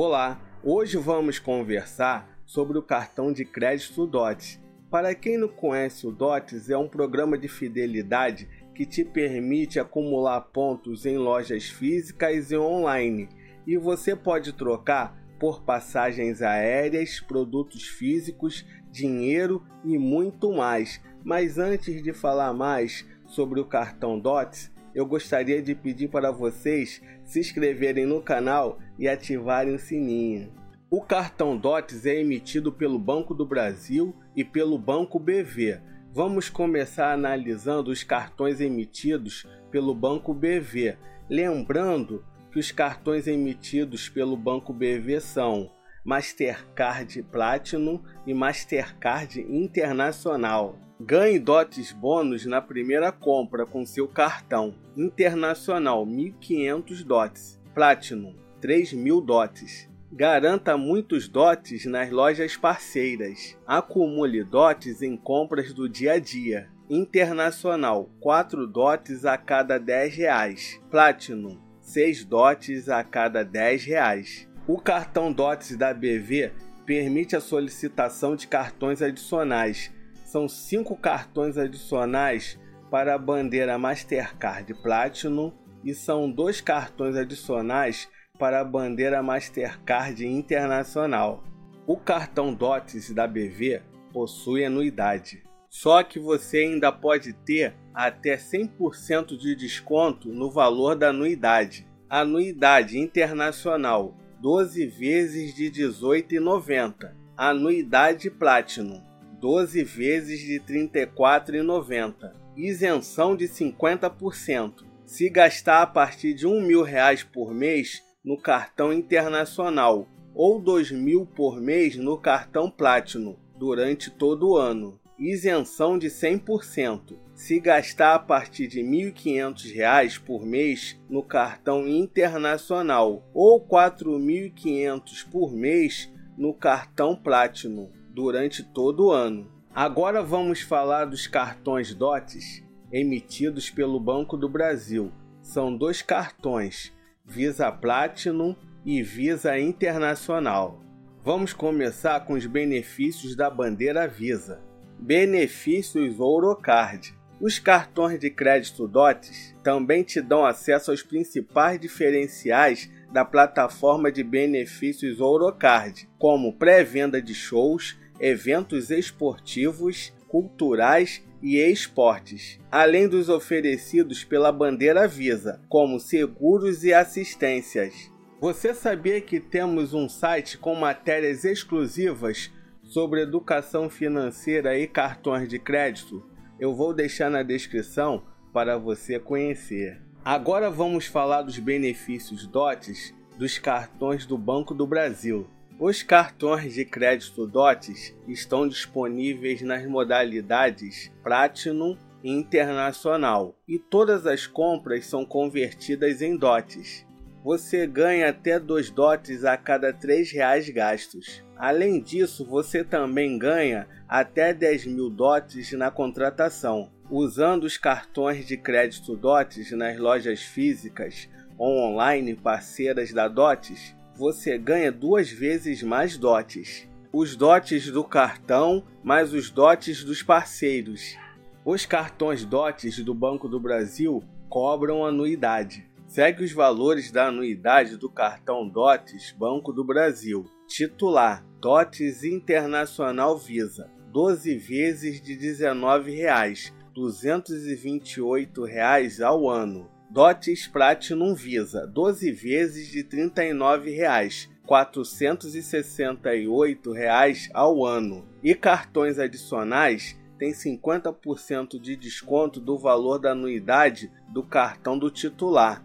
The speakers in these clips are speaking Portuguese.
Olá, hoje vamos conversar sobre o cartão de crédito DOTS. Para quem não conhece o DOTS, é um programa de fidelidade que te permite acumular pontos em lojas físicas e online, e você pode trocar por passagens aéreas, produtos físicos, dinheiro e muito mais. Mas antes de falar mais sobre o cartão DOTS, eu gostaria de pedir para vocês se inscreverem no canal e ativarem o sininho. O cartão DOTS é emitido pelo Banco do Brasil e pelo Banco BV. Vamos começar analisando os cartões emitidos pelo Banco BV. Lembrando que os cartões emitidos pelo Banco BV são Mastercard Platinum e Mastercard Internacional. Ganhe dotes bônus na primeira compra com seu cartão. Internacional 1500 dotes. Platinum 3000 dotes. Garanta muitos dotes nas lojas parceiras. Acumule dotes em compras do dia a dia. Internacional 4 dotes a cada 10 reais. Platinum 6 dotes a cada 10 reais. O cartão dotes da BV permite a solicitação de cartões adicionais são cinco cartões adicionais para a bandeira Mastercard Platinum e são dois cartões adicionais para a bandeira Mastercard Internacional. O cartão DOTS da BV possui anuidade, só que você ainda pode ter até 100% de desconto no valor da anuidade. Anuidade internacional 12 vezes de R$ 18,90. Anuidade Platinum 12 vezes de R$ 34,90. Isenção de 50%. Se gastar a partir de um mil reais por mês no cartão internacional ou dois mil por mês no cartão Platinum durante todo o ano. Isenção de 100%. Se gastar a partir de R$ 1.500 por mês no cartão internacional ou R$ 4.500 por mês no cartão Platinum durante todo o ano. Agora vamos falar dos cartões DOTS emitidos pelo Banco do Brasil. São dois cartões, Visa Platinum e Visa Internacional. Vamos começar com os benefícios da bandeira Visa. Benefícios Ourocard. Os cartões de crédito DOTS também te dão acesso aos principais diferenciais da plataforma de benefícios Ourocard, como pré-venda de shows, eventos esportivos, culturais e esportes, além dos oferecidos pela bandeira Visa, como seguros e assistências. Você sabia que temos um site com matérias exclusivas sobre educação financeira e cartões de crédito? Eu vou deixar na descrição para você conhecer. Agora vamos falar dos benefícios DOTs dos cartões do Banco do Brasil. Os cartões de crédito DOTS estão disponíveis nas modalidades Platinum e Internacional e todas as compras são convertidas em DOTs. Você ganha até 2 DOTs a cada 3 reais gastos. Além disso, você também ganha até 10 mil DOTs na contratação. Usando os cartões de crédito DOTs nas lojas físicas ou online parceiras da DOTs, você ganha duas vezes mais dotes. Os dotes do cartão mais os dotes dos parceiros. Os cartões dotes do Banco do Brasil cobram anuidade. Segue os valores da anuidade do cartão Dotes Banco do Brasil. Titular: Dotes Internacional Visa. 12 vezes de R$ 19,00, R$ 228,00 ao ano. Dotes Platinum Visa, 12 vezes de R$ 39,00, R$ 468,00 ao ano. E cartões adicionais têm 50% de desconto do valor da anuidade do cartão do titular.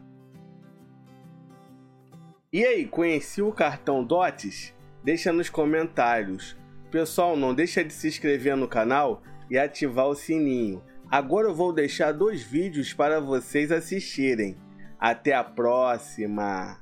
E aí, conheci o cartão Dotes? Deixa nos comentários. Pessoal, não deixa de se inscrever no canal e ativar o sininho Agora eu vou deixar dois vídeos para vocês assistirem. Até a próxima!